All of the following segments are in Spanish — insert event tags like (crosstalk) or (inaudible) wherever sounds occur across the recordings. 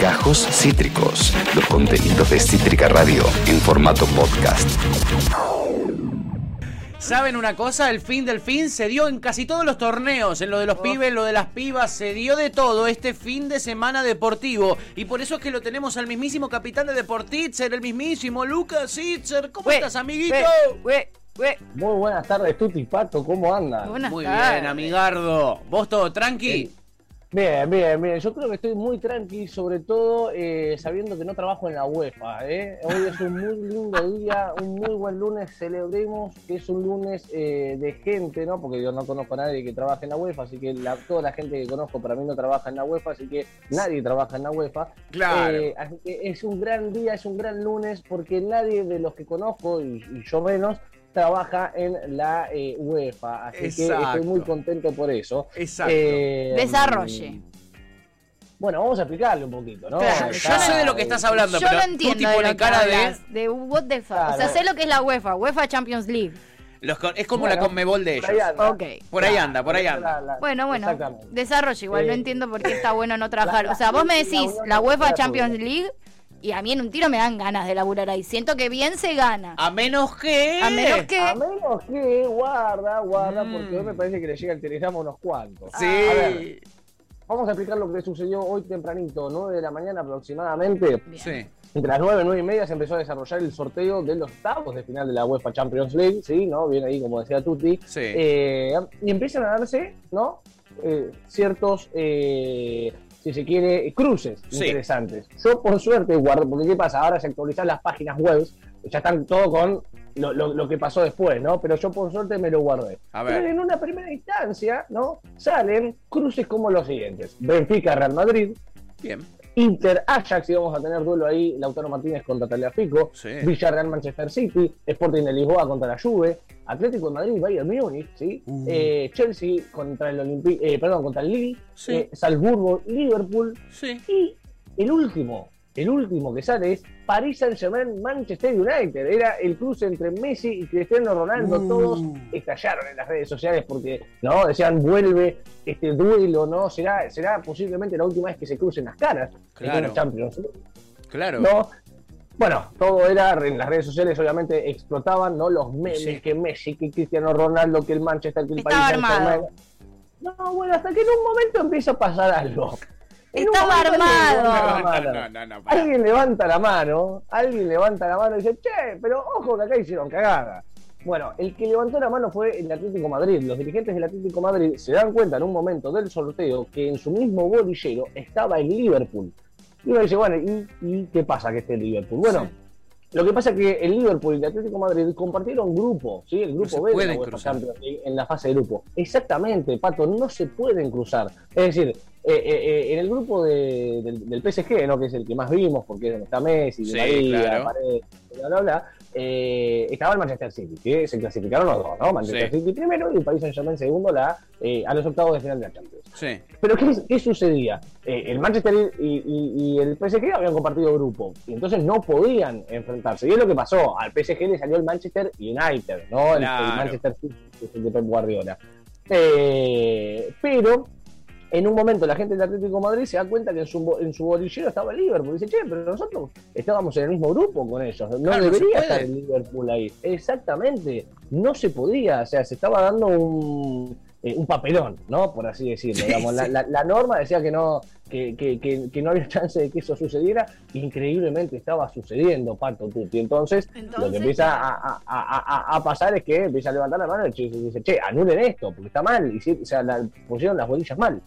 Gajos Cítricos, los contenidos de Cítrica Radio en formato podcast. ¿Saben una cosa? El fin del fin se dio en casi todos los torneos, en lo de los pibes, en lo de las pibas, se dio de todo este fin de semana deportivo. Y por eso es que lo tenemos al mismísimo capitán de Deportitzer, el mismísimo Lucas Itzer. ¿Cómo estás, amiguito? Muy buenas tardes, Tuti Pato, ¿cómo? Buenas Muy tardes. bien, amigardo. ¿Vos todo tranqui? Bien, bien, bien. Yo creo que estoy muy tranqui, sobre todo eh, sabiendo que no trabajo en la UEFA. ¿eh? Hoy es un muy lindo día, un muy buen lunes. Celebremos que es un lunes eh, de gente, ¿no? Porque yo no conozco a nadie que trabaje en la UEFA, así que la- toda la gente que conozco para mí no trabaja en la UEFA, así que nadie trabaja en la UEFA. Claro. Eh, así que es un gran día, es un gran lunes, porque nadie de los que conozco, y, y yo menos, trabaja en la eh, UEFA. Así que estoy muy contento por eso. Exacto. Eh, Desarrolle. Bueno, vamos a explicarle un poquito, ¿no? Claro, Yo sé de lo que estás hablando, Yo pero no entiendo Tuti de pone lo que cara de... de what the fuck. O sea, Claro. sé lo que es la UEFA, UEFA Champions League. los con- es como Bueno, la conmebol de por ahí ellos. anda. Ok. Por ahí Claro, anda, por ahí anda. la- Bueno, bueno, desarrollo igual, no Eh, entiendo por qué está bueno no trabajar. la- O sea, vos me la decís la UEFA Champions. League y a mí en un tiro me dan ganas de laburar ahí. Siento que bien se gana. A menos que... A menos que... A menos que, guarda, guarda, Mm. porque hoy me parece que le llega el telegrama a unos cuantos. Sí. A ver, vamos a explicar lo que sucedió hoy tempranito, 9 de la mañana aproximadamente. Bien. Sí. Entre las 9 y 9 y media se empezó a desarrollar el sorteo de los octavos de final de la UEFA Champions League, ¿sí? ¿No? Viene ahí, como decía Tuti. Sí. Eh, y empiezan a darse, ¿no? Eh, ciertos, eh, si se quiere, cruces Sí. interesantes. Yo, por suerte, guardo, porque ¿qué pasa? Ahora se actualizan las páginas web, ya están todo con lo, lo- lo que pasó después, ¿no? Pero yo, por suerte, me lo guardé. A ver. Pero en una primera instancia, ¿no? Salen cruces como los siguientes: Benfica-Real Madrid, Bien. Inter Ajax, y vamos a tener duelo ahí, Lautaro Martínez contra Tagliafico, Sí. Villarreal Manchester City, Sporting de Lisboa contra la Juve, Atlético de Madrid, Bayern Múnich, ¿sí? Uh. Eh, Chelsea contra el Olympi eh, perdón, contra el Lille, Sí. eh, Salzburgo, Liverpool, Sí. y el último, el último que sale es Paris Saint Germain Manchester United. Era el cruce entre Messi y Cristiano Ronaldo. Uh. Todos estallaron en las redes sociales porque no decían vuelve este duelo, ¿no? Será, será posiblemente la última vez que se crucen las caras Claro. en una Champions. Claro. ¿no? Bueno, todo era en las redes sociales, obviamente explotaban, ¿no? Los memes, Sí. que Messi, que Cristiano Ronaldo, que el Manchester, que el Estaba Paris Saint armado. No, bueno, hasta que en un momento empieza a pasar algo. Estaba armado. levanta la No, mano. no, no, no, pará. Alguien levanta la mano, alguien levanta la mano y dice, che, pero ojo que acá hicieron cagada. Bueno, el que levantó la mano fue el Atlético Madrid. Los dirigentes del Atlético Madrid se dan cuenta en un momento del sorteo que en su mismo bolillero estaba el Liverpool. Y uno dice, bueno, ¿y, y qué pasa que esté el Liverpool? Bueno, lo que pasa es que el Liverpool y el Atlético Madrid compartieron grupo, ¿sí? El No grupo B de la en la fase de grupo. Exactamente, Pato, no se pueden cruzar. Es decir, eh, eh, eh, en el grupo de- del, del PSG, ¿no? que es el que más vimos, porque es donde está Messi, Sí, María, claro. Paredes, bla, bla, bla, eh, estaba el Manchester City, que se clasificaron los dos, ¿no? Manchester Sí. City primero y el Paris Saint-Germain segundo la, a los octavos de final de la Champions. Sí. Pero ¿qué, qué sucedía? El Manchester y, y- y el PSG habían compartido grupo y entonces no podían enfrentarse. Y es lo que pasó. Al PSG le salió el Manchester United, ¿no? El. Manchester City, el de Pep Guardiola. Pero en un momento la gente del Atlético de Madrid se da cuenta que en su, bo- en su bolillero estaba el Liverpool. Dice, che, pero nosotros estábamos en el mismo grupo con ellos. No Claro, debería estar el Liverpool ahí. Exactamente. No se podía. O sea, se estaba dando un, eh, un papelón, ¿no? Por así decirlo. Sí, digamos. La, sí. la- la norma decía que no, que, que- que- que no había (laughs) chance de que eso sucediera. Increíblemente estaba sucediendo, Pato Tutti. Entonces, lo Entonces, que empieza a, a- a- a- a pasar es que empieza a levantar la mano y dice, che, anulen esto, porque está mal. Y o sea, la- pusieron las bolillas mal.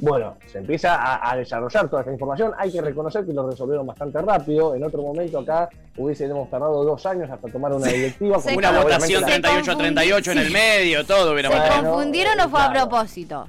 Bueno, se empieza a, a desarrollar toda esta información. Hay que reconocer que lo resolvieron bastante rápido. En otro momento acá hubiésemos tardado dos años hasta tomar una directiva. Se como Una Claro, votación obviamente la- 38 a 38 en el Sí. medio, todo hubiera ¿Se confundieron o fue a propósito?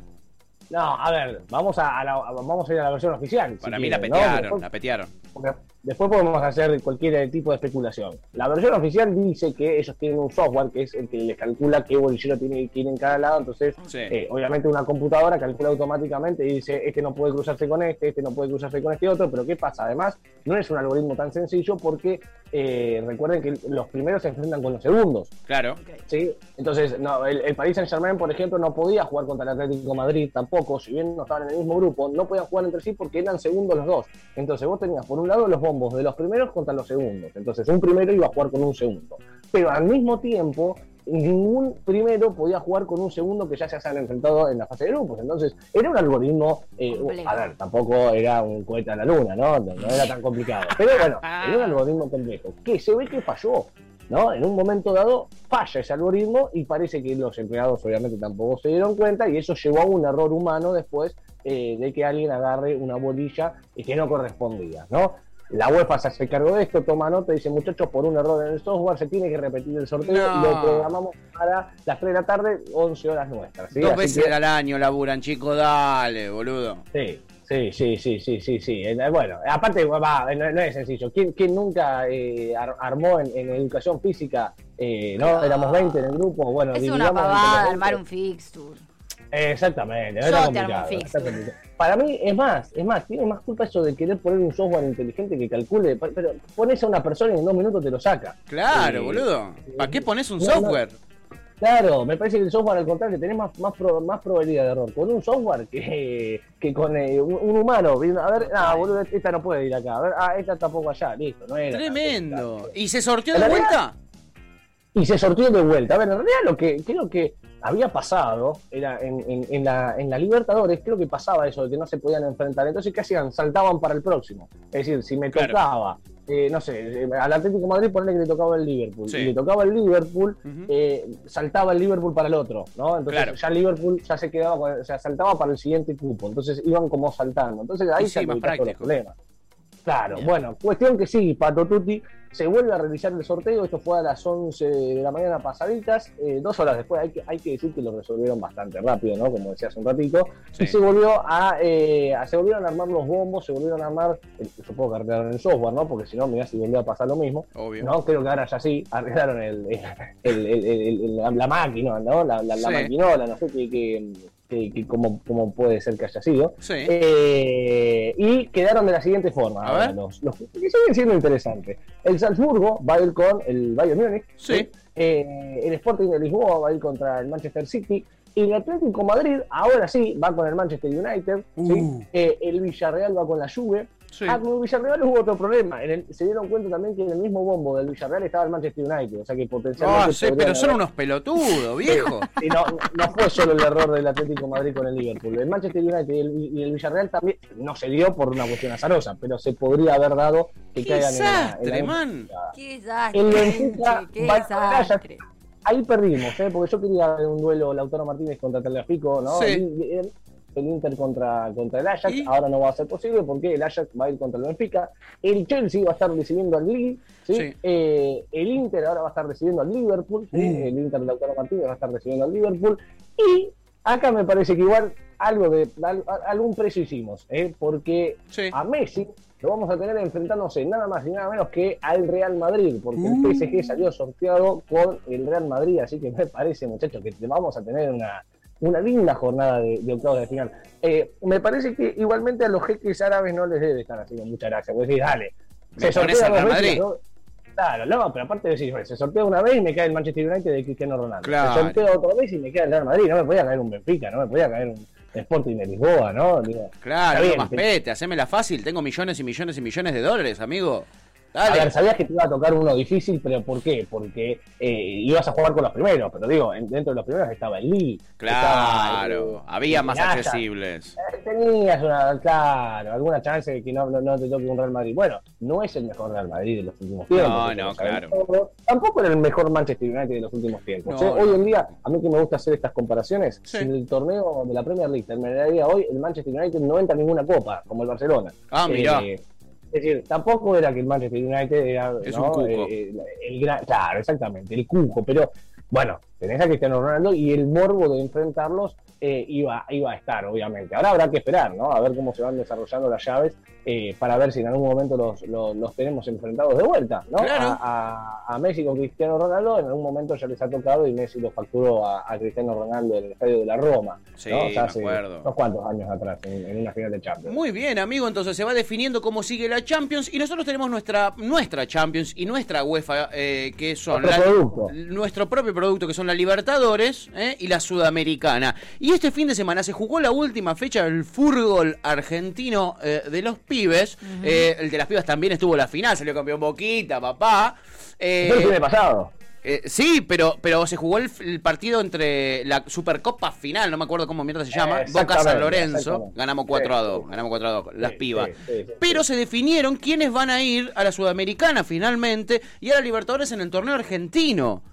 No, a ver, vamos a, a la, a- vamos a ir a la versión oficial. si Para mí la petearon, Porque- la petearon. Porque, después podemos hacer cualquier tipo de especulación. La versión oficial dice que ellos tienen un software que es el que les calcula qué bolillero tiene que ir en cada lado. Entonces, Sí. eh, obviamente una computadora calcula automáticamente y dice, este no puede cruzarse con este, este no puede cruzarse con este otro. Pero ¿qué pasa? Además, no es un algoritmo tan sencillo porque eh, recuerden que los primeros se enfrentan con los segundos. Claro. ¿sí? Entonces, no, el, el Paris Saint Germain, por ejemplo, no podía jugar contra el Atlético de Madrid tampoco, si bien no estaban en el mismo grupo, no podían jugar entre sí porque eran segundos los dos. Entonces vos tenías por un lado los bombos de los primeros contra los segundos. Entonces un primero iba a jugar con un segundo. Pero al mismo tiempo, ningún primero podía jugar con un segundo que ya se habían enfrentado en la fase de grupos. Entonces, era un algoritmo, eh, a ver, tampoco era un cohete a la luna, ¿no? No, era tan complicado. Pero bueno, (laughs) era un algoritmo complejo, que se ve que falló. ¿no? En un momento dado falla ese algoritmo y parece que los empleados obviamente tampoco se dieron cuenta y eso llevó a un error humano después eh, de que alguien agarre una bolilla que no correspondía, ¿no? La UEFA se hace cargo de esto, toma nota y dice, muchachos, por un error en el software se tiene que repetir el sorteo No. y lo programamos para las 3 de la tarde, 11 horas nuestras. ¿sí? Dos Así veces que- al año laburan, chicos, dale, boludo. Sí, sí, sí, sí, sí, sí, sí. Eh, Bueno, aparte, va, no, no es sencillo. ¿Quién, quién nunca eh, ar- armó en, en educación física? Eh, ¿no? Éramos 20 en el grupo. Bueno, Es dividamos una pavada armar 20. un fixture. Exactamente, Yo era complicado, complicado. Para mí, es más, es más, tiene más culpa eso de querer poner un software inteligente que calcule, pero- pones a una persona y en dos minutos te lo saca. Claro, Eh, boludo. ¿Para qué pones un no, no. software? Claro, me parece que el software al contrario tenés más, más, pro- más probabilidad de error con un software que, que con eh, un, un humano. viendo, A ver, ah, boludo, esta no puede ir acá. A ver, ah, esta tampoco allá. Listo, no era. Tremendo. ¿Y se sorteó de realidad- vuelta? Y se sortió de vuelta. A ver, en realidad lo que creo que había pasado era en, en- en la, en la Libertadores, creo que pasaba eso de que no se podían enfrentar. Entonces, ¿qué hacían? Saltaban para el próximo. Es decir, si me Claro. tocaba, eh, no sé, eh, al Atlético de Madrid ponerle que le tocaba el Liverpool. Sí. Y le tocaba el Liverpool, eh, saltaba el Liverpool para el otro, ¿no? Entonces Claro. ya Liverpool ya se quedaba, con- o sea, saltaba para el siguiente cupo. Entonces iban como saltando. Entonces ahí se más todos los práctico. problemas. Claro, bueno, cuestión que sí, Pato Tutti se vuelve a realizar el sorteo, esto fue a las 11 de la mañana pasaditas, eh, dos horas después, hay que, hay que decir que lo resolvieron bastante rápido, ¿no? Como decía hace un ratito, Sí. y se volvió a, eh, a- se volvieron a armar los bombos, se volvieron a armar, eh, supongo que arreglaron el software, ¿no? Porque si no, mirá si volvió a pasar lo mismo, Obvio. no, creo que ahora ya sí, arreglaron el, el- el- el- el- el- la, la máquina, ¿no? La, la, la Sí. maquinola, no sé qué, qué- cómo, cómo puede ser que haya sido. Sí. Eh, y quedaron de la siguiente forma. A ver. Los, los que siguen siendo interesantes. El Salzburgo va a ir con el Bayern Múnich. Sí. Eh, el Sporting de Lisboa va a ir contra el Manchester City. Y el Atlético Madrid, ahora sí, va con el Manchester United. ¿sí? Uh. Eh, el Villarreal va con la Juve. Sí. Ah, con el Villarreal hubo otro problema. En el- se dieron cuenta también que en el mismo bombo del Villarreal estaba el Manchester United. O sea que potencialmente. Ah, sí, pero son unos pelotudos, viejo. (laughs) y no, no fue solo el error del Atlético de Madrid con el Liverpool. El Manchester United y el, y el Villarreal también no se dio por una cuestión azarosa, pero se podría haber dado que Qué caigan en la, en desastre, la- man. Qué desastre. El Benfica Qué desastre. Ahí perdimos, ¿eh? porque yo quería ver un duelo Lautaro Martínez contra Tagliafico, ¿no? Sí. El- el Inter contra, contra el Ajax, ¿Y? ahora no va a ser posible porque el Ajax va a ir contra el Benfica. El Chelsea va a estar recibiendo al Lille, ¿sí? Sí. Eh, el Inter ahora va a estar recibiendo al Liverpool, ¿sí? Mm. el Inter de Lautaro Martínez va a estar recibiendo al Liverpool. Y acá me parece que igual algo de al- algún precio hicimos, ¿eh? porque a Messi lo vamos a tener enfrentándose nada más y nada menos que al Real Madrid, porque el PSG salió sorteado con el Real Madrid, así que me parece, muchachos, que vamos a tener una, una linda jornada de, de octavos de final. Eh, me parece que igualmente a los jeques árabes no les debe estar haciendo mucha gracia, porque decís, dale, ¿Me pones sortea dos veces, Madrid? ¿no? Claro, no, pero aparte de decir, se sortea una vez y me cae el Manchester United de Cristiano Ronaldo. Claro. Se sortea otra vez y me queda el Real Madrid. No me podía caer un Benfica, no me podía caer un Sporting de Lisboa, ¿no? Digo, Claro, no más pete, hacémela fácil. Tengo millones y millones y millones de dólares, amigo. A Dale. ver, sabías que te iba a tocar uno difícil, pero ¿por qué? Porque eh, ibas a jugar con los primeros, pero digo, en- dentro de los primeros estaba el Lee. Claro, estaba, eh, había más accesibles. Eh, Tenías una, claro, alguna chance de que no, no, no te toque un Real Madrid. Bueno, no es el mejor Real Madrid de los últimos tiempos. No, no, claro. Tampoco era el mejor Manchester United de los últimos tiempos. No, ¿eh? Hoy en día, a mí que me gusta hacer estas comparaciones, Sí. si el torneo de la Premier League terminaría hoy, el Manchester United no entra a ninguna copa, como el Barcelona. Ah, mirá. Eh, es decir, tampoco era que el Manchester United era Es ¿no? un cuco. Eh, el gran, claro, exactamente, el cuco, pero bueno, tenés a Cristiano Ronaldo y el morbo de enfrentarlos eh, iba, iba a estar, obviamente. Ahora habrá que esperar, ¿no? A ver cómo se van desarrollando las llaves eh, para ver si en algún momento los, los, los tenemos enfrentados de vuelta, ¿no? Claro. A, a- a Messi con Cristiano Ronaldo, en algún momento ya les ha tocado y Messi lo facturó a, a Cristiano Ronaldo en el estadio de la Roma, Sí, ¿no? O sea, hace unos cuantos años atrás, en, en una final de Champions. Muy bien, amigo, entonces se va definiendo cómo sigue la Champions y nosotros tenemos nuestra nuestra Champions y nuestra UEFA, eh, que son Nuestro la- producto. nuestro propio producto, que son la Libertadores eh, y la Sudamericana. Y este fin de semana se jugó la última fecha del fútbol argentino eh, de los pibes. Eh, el de las pibas también estuvo en la final, salió campeón Boquita, papá. Eh, Fue el fin de pasado. eh, sí, pero, pero se jugó el, el partido entre la Supercopa final, no me acuerdo cómo mierda se llama, Eh, Boca San Lorenzo, ganamos 4 a Sí, 2, sí. ganamos 4 a 2, las Sí, pibas. sí, sí, sí, pero sí. se definieron quiénes van a ir a la Sudamericana finalmente y a la Libertadores en el torneo argentino,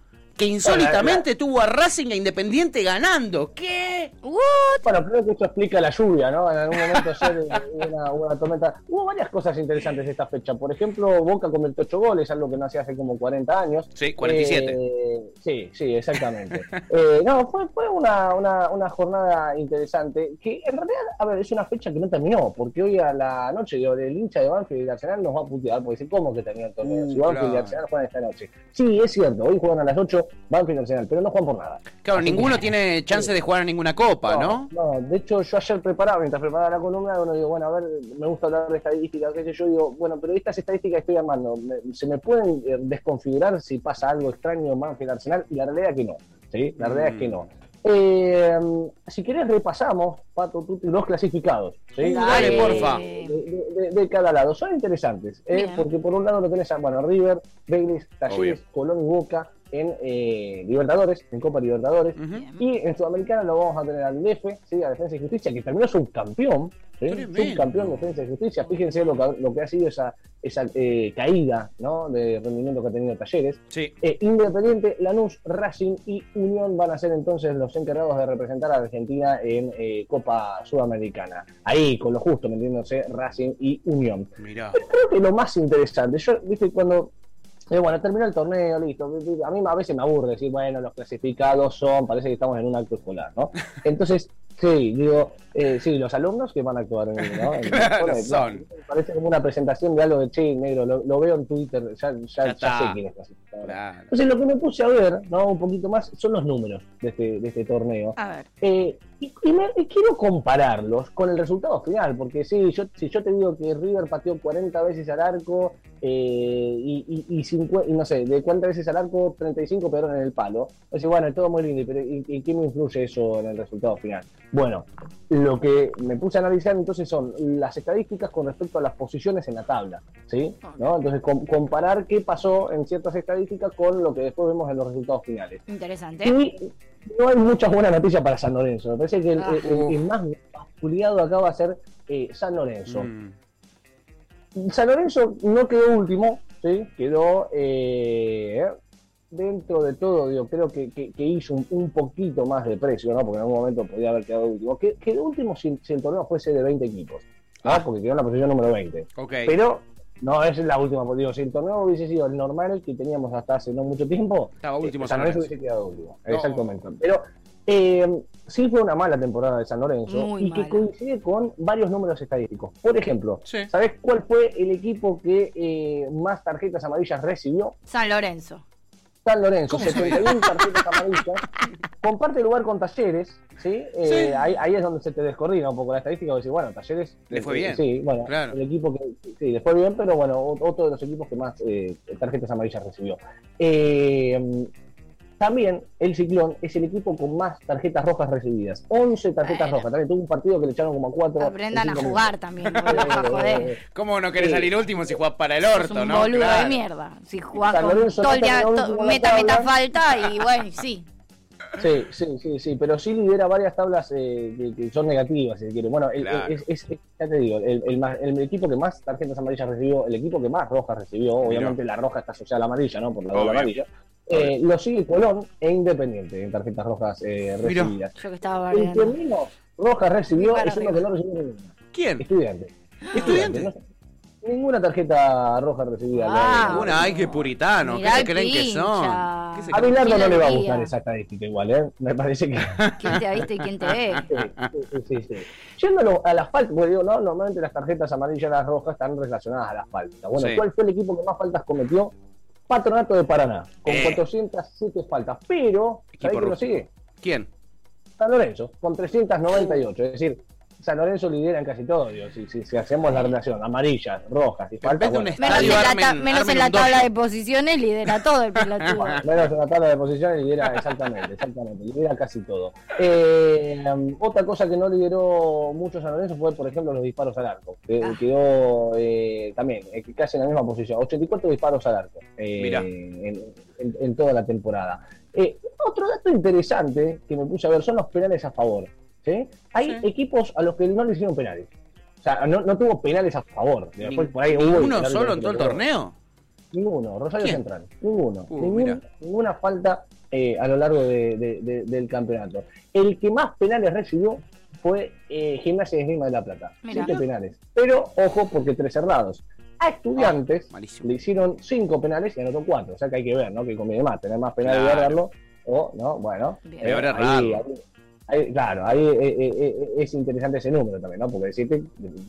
que insólitamente tuvo a Racing e Independiente ganando. ¿Qué? Bueno, creo que esto explica la lluvia, ¿no? En algún momento ayer eh, hubo una, tormenta. Hubo varias cosas interesantes esta fecha. Por ejemplo, Boca convirtió 8 goles, algo que no hacía hace como 40 años. Sí, 47. Eh, sí, sí, exactamente. (laughs) Eh, no, fue, fue una, una, una jornada interesante que en realidad, a ver, es una fecha que no terminó, porque hoy a la noche el hincha de Banfield y de Arsenal nos va a putear, porque dice, ¿cómo que terminó el torneo? Uh, si Banfield y. Arsenal juegan esta noche. Sí, es cierto, hoy juegan a las 8 Banfield y Arsenal, pero no juegan por nada. Claro, Así ninguno que- tiene chance de jugar a ninguna copa, ¿no? No, de hecho yo ayer preparaba, mientras preparaba la columna, bueno, digo, bueno, a ver, me gusta hablar de estadísticas, qué sé yo, digo, bueno, pero estas estadísticas que estoy armando, ¿se me pueden eh, desconfigurar si pasa algo extraño en Banfield Arsenal? Y la realidad es que no, ¿sí? La realidad es que no. Eh, si querés repasamos, Pato, tú, los clasificados, ¿sí? Uh, dale, porfa. De, de- de- de cada lado. Son interesantes, ¿eh? Porque por un lado lo tenés a, bueno, River, Vélez, Talleres. Colón y Boca en eh, Libertadores, en Copa Libertadores. Y en Sudamericana lo vamos a tener al DF, ¿sí? a Defensa y Justicia, que terminó subcampeón. ¿sí? Subcampeón de Defensa y Justicia. Fíjense lo que, lo que ha sido esa, esa eh, caída ¿no? de rendimiento que ha tenido Talleres. Sí. Eh, Independiente, Lanús, Racing y Unión van a ser entonces los encargados de representar a Argentina en eh, Copa Sudamericana. Ahí, con lo justo, metiéndose Racing y Unión Mirá. creo que lo más interesante, yo, viste, cuando, bueno, terminó el torneo, listo, a mí a veces me aburre decir, bueno, los clasificados son, parece que estamos en un acto escolar, ¿no? (laughs) Entonces, sí, digo, eh, sí, los alumnos que van a actuar en, ¿no? (laughs) En- Claro, bueno, son. Parece como una presentación de algo de che, negro, lo, lo veo en Twitter, ya, ya, Ya sé quién es clasificado. Claro. Entonces, lo que me puse a ver, ¿no? Un poquito más, son los números de este, de este torneo. A ver. Eh, y, y me- y quiero compararlos con el resultado final, porque sí, yo, si yo te digo que River pateó 40 veces al arco eh, y, y, y, cincue- y no sé, de 40 veces al arco, 35 pegaron en el palo, es bueno, es todo muy lindo, pero ¿y, y qué me influye eso en el resultado final? Bueno, lo que me puse a analizar entonces son las estadísticas con respecto a las posiciones en la tabla, ¿sí? ¿No? Entonces com- comparar qué pasó en ciertas estadísticas con lo que después vemos en los resultados finales. Interesante. Y no hay muchas buenas noticias para San Lorenzo. Me parece que el, Ah. el- el- el más basculeado acá va a ser eh, San Lorenzo. Mm. San Lorenzo no quedó último, ¿sí? quedó eh, dentro de todo, digo, creo que, que- que hizo un, un poquito más de precio, ¿no? porque en algún momento podía haber quedado último. Que- Quedó último si, si el torneo fuese de 20 equipos, ¿no? Ah. porque quedó en la posición número 20. Ok. Pero no es la última, porque digo, si el torneo hubiese sido el normal que teníamos hasta hace no mucho tiempo, Estaba último eh, San Lorenzo hubiese quedado último. No. Exactamente. Pero eh, sí fue una mala temporada de San Lorenzo Muy y que coincide con varios números estadísticos. Por ejemplo, Sí. ¿sabés cuál fue el equipo que eh, más tarjetas amarillas recibió? San Lorenzo. San Lorenzo, ¿Cómo sabés? 71 tarjetas amarillas. Comparte lugar con Talleres, ¿sí? Eh, Sí. Ahí, ahí es donde se te descoordina un poco la estadística. Decir, bueno, Talleres. Le fue eh, bien. Sí, bueno, Claro. el equipo que. Sí, le fue bien, pero bueno, otro de los equipos que más eh, tarjetas amarillas recibió. Eh, también el Ciclón es el equipo con más tarjetas rojas recibidas. 11 tarjetas Bueno. rojas. También tuvo un partido que le echaron como a 4. Aprendan a jugar también, boludo, joder. ¿Cómo no querés Sí. salir último si jugás para el Es orto, un no? boludo Claro. de mierda. Si jugás San con Lorenzo todo el no día, terminó to- último en la meta, meta falta y bueno, sí. Sí, sí, sí, sí, pero sí lidera varias tablas eh, que, que son negativas, si se quiere. Bueno, el- Claro. es, es- ya te digo, el, el más- el equipo que más tarjetas amarillas recibió, el equipo que más rojas recibió, obviamente la roja está asociada a la amarilla, ¿no? Por la doble Obvio. amarilla. Eh, lo sigue Colón e Independiente en tarjetas rojas eh, recibidas. Yo que estaba El que menos rojas recibió es uno que no recibió ninguna. ¿Quién? Estudiante. ¿Estudiante? No, Ninguna tarjeta roja recibida. Ah, Una, ay, qué puritano. ¿Qué se creen que son? pincha. ¿Qué se A? Bilardo no le va a gustar esa estadística igual, ¿eh? Me parece que... ¿Quién te ha visto y quién te ve? (laughs) Sí, sí, sí, sí. Yendo a lo- a las faltas, porque digo, no, normalmente las tarjetas amarillas y las rojas están relacionadas a las faltas. Bueno, Sí. ¿cuál fue el equipo que más faltas cometió? Patronato de Paraná, con Eh. 407 faltas. Pero, ¿sabés quién lo sigue? ¿Quién? San Lorenzo, con 398. Es decir, San Lorenzo lidera en casi todo. digo, si, si- si hacemos la relación amarillas, rojas y un bueno, Menos en Estadio la, armen- ta- menos armen en la un tabla de posiciones lidera todo el pelotudo. Menos en la tabla de posiciones lidera exactamente, exactamente, lidera casi todo. Eh, otra cosa que no lideró mucho San Lorenzo fue, por ejemplo, los disparos al arco. que Ah. Quedó eh, también eh, casi en la misma posición, 84 disparos al arco eh, en, en- en toda la temporada. Eh, otro dato interesante que me puse a ver son los penales a favor. ¿Sí? Hay Sí. equipos a los que no le hicieron penales. O sea, no, no tuvo penales a favor. Después por ahí hubo y ¿Ninguno el árbitro solo en todo el torneo? Ninguno, Rosario ¿Quién? Central. Ninguno. Uh, Ningún- ninguna falta eh, a lo largo de- de- de- del campeonato. El que más penales recibió fue eh, Gimnasia de Esgrima de la Plata. Siete penales. Pero, ojo, porque tres cerrados. A estudiantes Ah, le hicieron cinco penales y anotó cuatro. O sea que hay que ver, ¿no? Que conviene más, tener más penales y Claro. errarlo. O, ¿no? Bueno. Peor ahí- errarlo. ahí- ahí- claro, ahí eh, eh, eh, es interesante ese número también, ¿no? Porque decirte,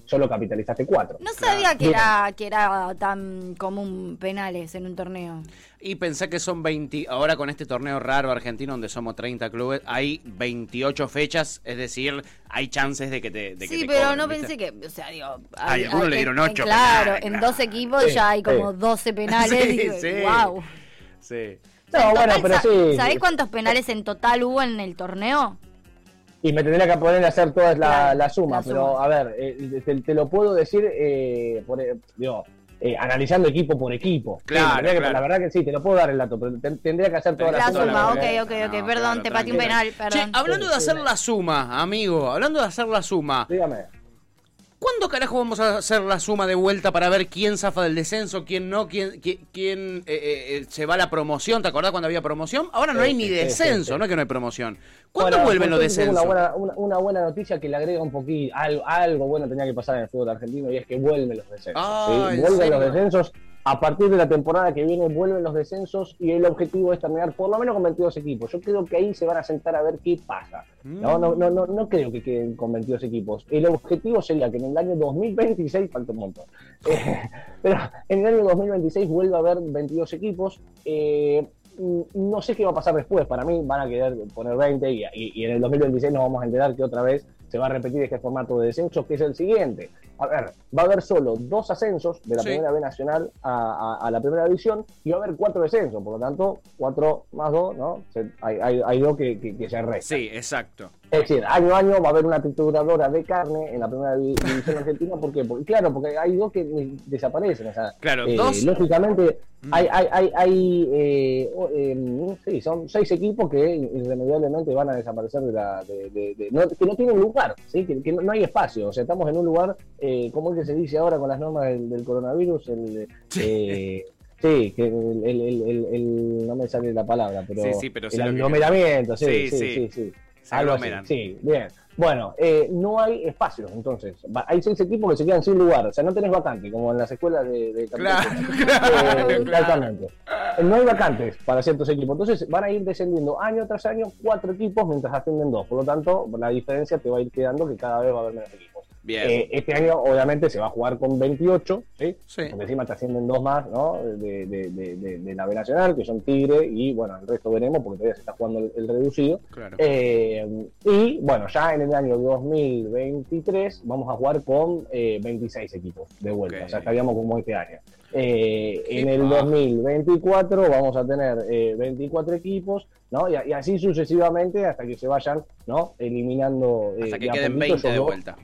solo capitalizaste cuatro. No sabía que Bien. era, que era tan común penales en un torneo. Y pensé que son 20, ahora con este torneo raro argentino donde somos 30 clubes, hay 28 fechas, es decir, hay chances de que te de que Sí, te pero cobren, no ¿viste? pensé que, o sea, digo... Ay, algunos le dieron en- ocho Claro, penales, en claro. dos equipos Sí, ya hay como sí. 12 penales. (laughs) Sí, digo, sí. wow. Sí. No, bueno, pero sí. ¿Sabés cuántos penales en total hubo en el torneo? Y me tendría que poner a hacer toda la, Claro, la suma, la pero suma. a ver, eh, te, te lo puedo decir eh, por, eh, digo, eh, analizando equipo por equipo. Sí, Claro, que-. La verdad que sí, te lo puedo dar el dato, pero ten- tendría que hacer toda la, La Toda suma, ok, ok, ok. No, Perdón, claro, te pateé un penal, Che, perdón. hablando de hacer la suma, amigo, hablando de hacer la suma, Dígame. ¿Cuándo carajo vamos a hacer la suma de vuelta para ver quién zafa del descenso, quién no, quién, quién, quién, eh, eh, eh, se va a la promoción? ¿Te acordás cuando había promoción? Ahora no hay ni sí, descenso, no es que no hay promoción. ¿Cuándo Bueno, vuelven los descensos? Una buena, una, una buena noticia que le agrega un poquito, algo, algo bueno tenía que pasar en el fútbol argentino y es que vuelven los descensos. Ah, ¿sí? ¿en Vuelven serio? los descensos. A partir de la temporada que viene vuelven los descensos y el objetivo es terminar por lo menos con 22 equipos. Yo creo que ahí se van a sentar a ver qué pasa. No, no, no, no, no creo que queden con 22 equipos. El objetivo sería que en el año 2026, falta un montón, (laughs) Eh, pero en el año 2026 vuelva a haber 22 equipos. Eh, mm, no sé qué va a pasar después. Para mí van a querer poner 20 y, y- y en el 2026 nos vamos a enterar que otra vez se va a repetir este formato de descenso, que es el siguiente. A ver, va a haber solo dos ascensos de la Sí. primera B nacional a, a- a la primera división y va a haber cuatro descensos. Por lo tanto, cuatro más dos, ¿no? Se- hay, hay- hay dos que, que- que se restan. Sí, exacto. Es decir, año a año va a haber una trituradora de carne en la primera divi- división argentina. ¿Por qué? Porque, claro, porque hay dos que desaparecen. O sea, Claro, eh, dos- Lógicamente, Mm. hay, hay, hay, hay, eh, eh, sí, son seis equipos que irremediablemente van a desaparecer de la. de- de- de- no, que no tienen lugar, ¿sí? que, que no, no hay espacio. O sea, estamos en un lugar, eh, como es que se dice ahora con las normas del, del coronavirus, el. eh, Sí, (laughs) que el, el- el- el- el- no me sale la palabra, pero, Sí, sí, pero el aglomeramiento, sí, Sí, sí, sí. sí. Se Algo así. Sí, bien. Bueno, eh, no hay espacios, entonces. Hay seis equipos que se quedan sin lugar. O sea, no tenés vacante, como en las escuelas de, de Claro, campeonato. claro, Eh, (laughs) claro. Exactamente. Eh, No hay vacantes para ciertos equipos. Entonces van a ir descendiendo año tras año cuatro equipos mientras ascienden dos. Por lo tanto, la diferencia te va a ir quedando que cada vez va a haber menos equipos. Bien. Eh, este año, obviamente, se va a jugar con 28, ¿sí? Sí. Porque encima te ascienden dos más, ¿no? De, de, de, de- de la B Nacional, que son Tigre, y bueno, el resto veremos porque todavía se está jugando el, el reducido. Claro. Eh, y bueno, ya en el año 2023 vamos a jugar con eh, 26 equipos de vuelta, o sea, estaríamos como este año. Eh, en el paja. 2024 vamos a tener eh, 24 equipos, ¿no? Y, y así sucesivamente hasta que se vayan, ¿no? Eliminando. eh, Hasta que queden poquito 20 de dos- vuelta.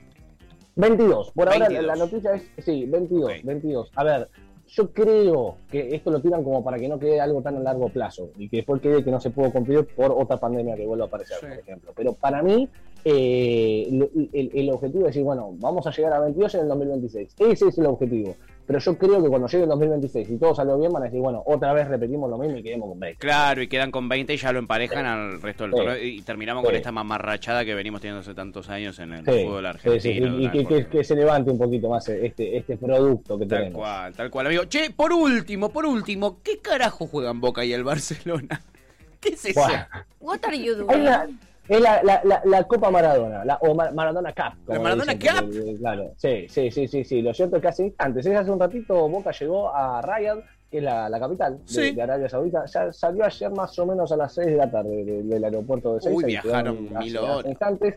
22. Por ahora 22. la noticia es, sí, 22, Ok. 22. A ver, yo creo que esto lo tiran como para que no quede algo tan a largo plazo y que después quede que no se puede cumplir por otra pandemia que vuelva a aparecer, Sí. por ejemplo. Pero para mí, eh, el, el objetivo es decir, bueno, vamos a llegar a 22 en el 2026. Ese es el objetivo. Pero yo creo que cuando llegue el 2026 y todo salió bien, van a decir, bueno, otra vez repetimos lo mismo y quedemos con 20. Claro, y quedan con 20 y ya lo emparejan al resto del Sí. torneo. Y terminamos con esta mamarrachada que venimos teniendo hace tantos años en el Sí, fútbol sí, sí, argentino. y, y tal que, que- que se levante un poquito más este, este producto que Tal tenemos. cual, tal cual, amigo. Che, por último, por último, ¿qué carajo juegan Boca y el Barcelona? (laughs) ¿Qué es eso? What are you doing? Es la, la, la, la Copa Maradona, la, o Ma- Maradona Cup. como ¿La Maradona dicen, Cup? porque, Claro, sí, sí, sí, sí, sí. Lo cierto es que hace instantes, es hace un ratito Boca llegó a Riyadh, que es la, la capital de, Sí. de Arabia Saudita. Ya salió ayer más o menos a las 6 de la tarde de- del aeropuerto de Seiza. Uy, viajaron mil horas. instantes.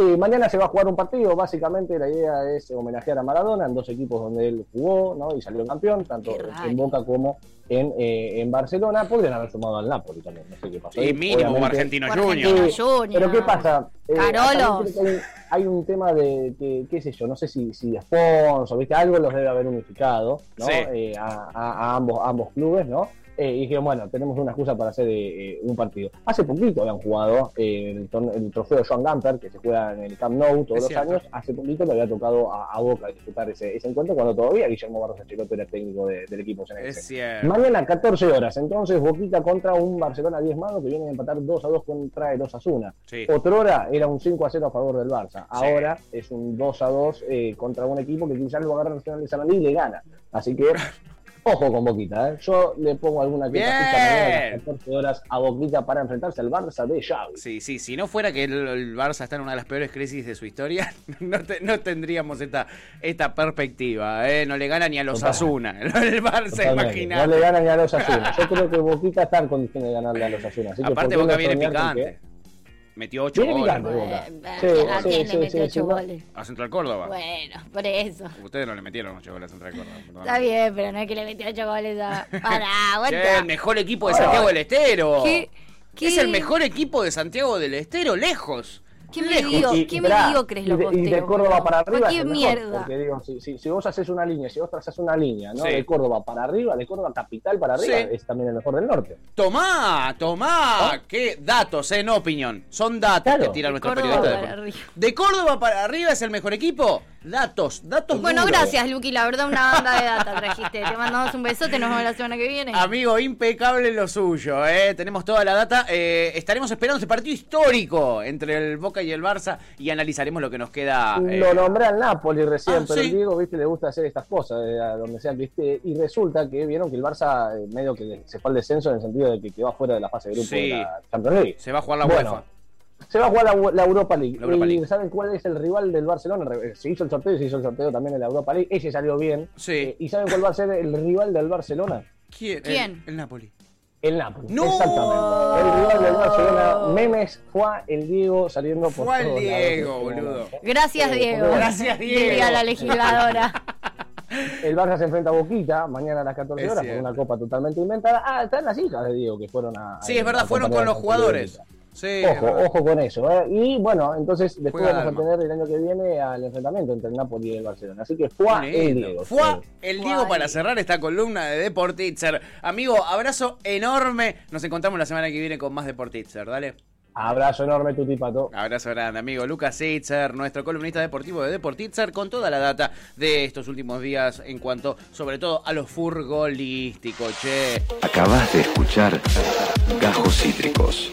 Sí, mañana se va a jugar un partido. Básicamente la idea es homenajear a Maradona en dos equipos donde él jugó ¿no? y salió campeón, tanto en Boca como en, eh, en Barcelona. Podrían haber sumado al Napoli también, no sé qué pasó. Y ahí. mínimo Obviamente- Argentino Junior. Sí. Pero ¿qué pasa? Eh, Carolos. hay, hay un tema de, que, qué sé yo, no sé si, si de sponsor, ¿viste? Algo los debe haber unificado, ¿no? Sí. Eh, a, a- a ambos, a ambos clubes, ¿no? Eh, y dijeron, bueno, tenemos una excusa para hacer eh, un partido. Hace poquito habían jugado eh, el, el trofeo Joan Gamper, que se juega en el Camp Nou todos Es los cierto. años. Hace poquito le había tocado a, a Boca disputar ese, ese encuentro, cuando todavía Guillermo Barros Ancelotti era técnico de- del equipo cierto. Mañana 14 horas, entonces Boquita contra un Barcelona 10 manos que viene a empatar 2 a 2 contra el Osasuna. Sí. Otrora era un 5 a 0 a favor del Barça. Sí. Ahora es un 2 a 2 eh, contra un equipo que quizás lo agarra Nacional de Sarandí y le gana. Así que, (laughs) ojo con Boquita. ¿eh? Yo le pongo alguna que a las 14 horas a Boquita para enfrentarse al Barça de Xavi. Sí, sí, si no fuera que el, el Barça está en una de las peores crisis de su historia, (laughs) no, te- no tendríamos esta, esta perspectiva. ¿eh? No le gana ni a los. Asuna. (laughs) El Barça, imagínate. No le ganan ni a los Asuna. Yo creo que Boquita está en condiciones de ganarle a los Asuna. Aparte, ¿por qué Boca no viene picante. Metió 8 Viene goles. picante. Boca. Sí, ¿A sí, quién sí, le metió sí, ocho sí, no. goles? A Central Córdoba. Bueno, por eso. Ustedes no le metieron 8 goles a Central Córdoba. Está bien, pero no es que le metió ocho goles a. (laughs) Pará, Che, el aguanta. mejor equipo de Santiago del Estero. ¿Qué- qué- Es el mejor equipo de Santiago del Estero, lejos. ¿Qué me Lejos. digo? Y- ¿Qué y me pará, digo crees y lo de, y de posteo? Córdoba para arriba ¿Qué mierda? porque digo, si, si, si vos haces una línea, si vos trazás una línea, ¿no? Sí. De Córdoba para arriba, de Córdoba capital para arriba, Sí. es también el mejor del norte. Tomá, tomá. Qué datos, eh, no opinión. Son datos Claro. que tira nuestro Córdoba periodista. para de- arriba. ¿De Córdoba para arriba es el mejor equipo? Datos, datos Bueno, duros. gracias, Luqui. La verdad, una banda de data trajiste. Te mandamos un besote. Nos vemos la semana que viene. Amigo, impecable lo suyo, ¿eh? Tenemos toda la data. Eh, estaremos esperando este partido histórico entre el Boca y el Barça y analizaremos lo que nos queda. eh, Lo nombré al Napoli recién, ah, pero sí. el Diego, viste, le gusta hacer estas cosas, eh, a donde sea que esté, y resulta que vieron que el Barça eh, medio que se fue al descenso en el sentido de que quedó fuera de la fase de grupo Sí. de la Champions League. Se va a jugar la Bueno, UEFA. Se va a jugar la, la Europa League. La Europa ¿Y saben cuál es el rival del Barcelona? Se hizo el sorteo y se hizo el sorteo también en la Europa League. Ese salió bien. Sí. Eh, ¿Y saben cuál va a ser el rival del Barcelona? ¿Quién? ¿Quién? El, el Napoli. El Napoli. ¡No! Exactamente. El rival del Barcelona. Memes fue el Diego saliendo por Fue el Diego, lados. boludo. Gracias, Eh, Diego. Gracias, Diego. Diría la legisladora. (laughs) El Barça se enfrenta a Boquita mañana a las 14 Es horas por una copa totalmente inventada. Ah, están las hijas de Diego que fueron a. Sí, es verdad, fueron con los jugadores. Boquita. Sí, Ojo, verdad. ojo con eso. ¿eh? Y bueno, entonces después Juega vamos a tener el año que viene al enfrentamiento entre el Napoli y el Barcelona. Así que fue el Diego. Fue sí. el Diego para cerrar esta columna de Deportitzer. Amigo, abrazo enorme. Nos encontramos la semana que viene con más Deportitzer. Dale. Abrazo enorme, Tuti Pato. Abrazo grande, amigo. Lucas Itzer, nuestro columnista deportivo de Deportitzer, con toda la data de estos últimos días en cuanto, sobre todo, a los furgolísticos, che. Acabas de escuchar Gajos Cítricos.